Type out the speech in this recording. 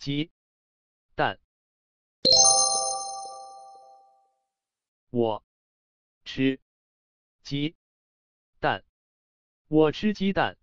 鸡蛋。我吃鸡蛋。我吃鸡蛋。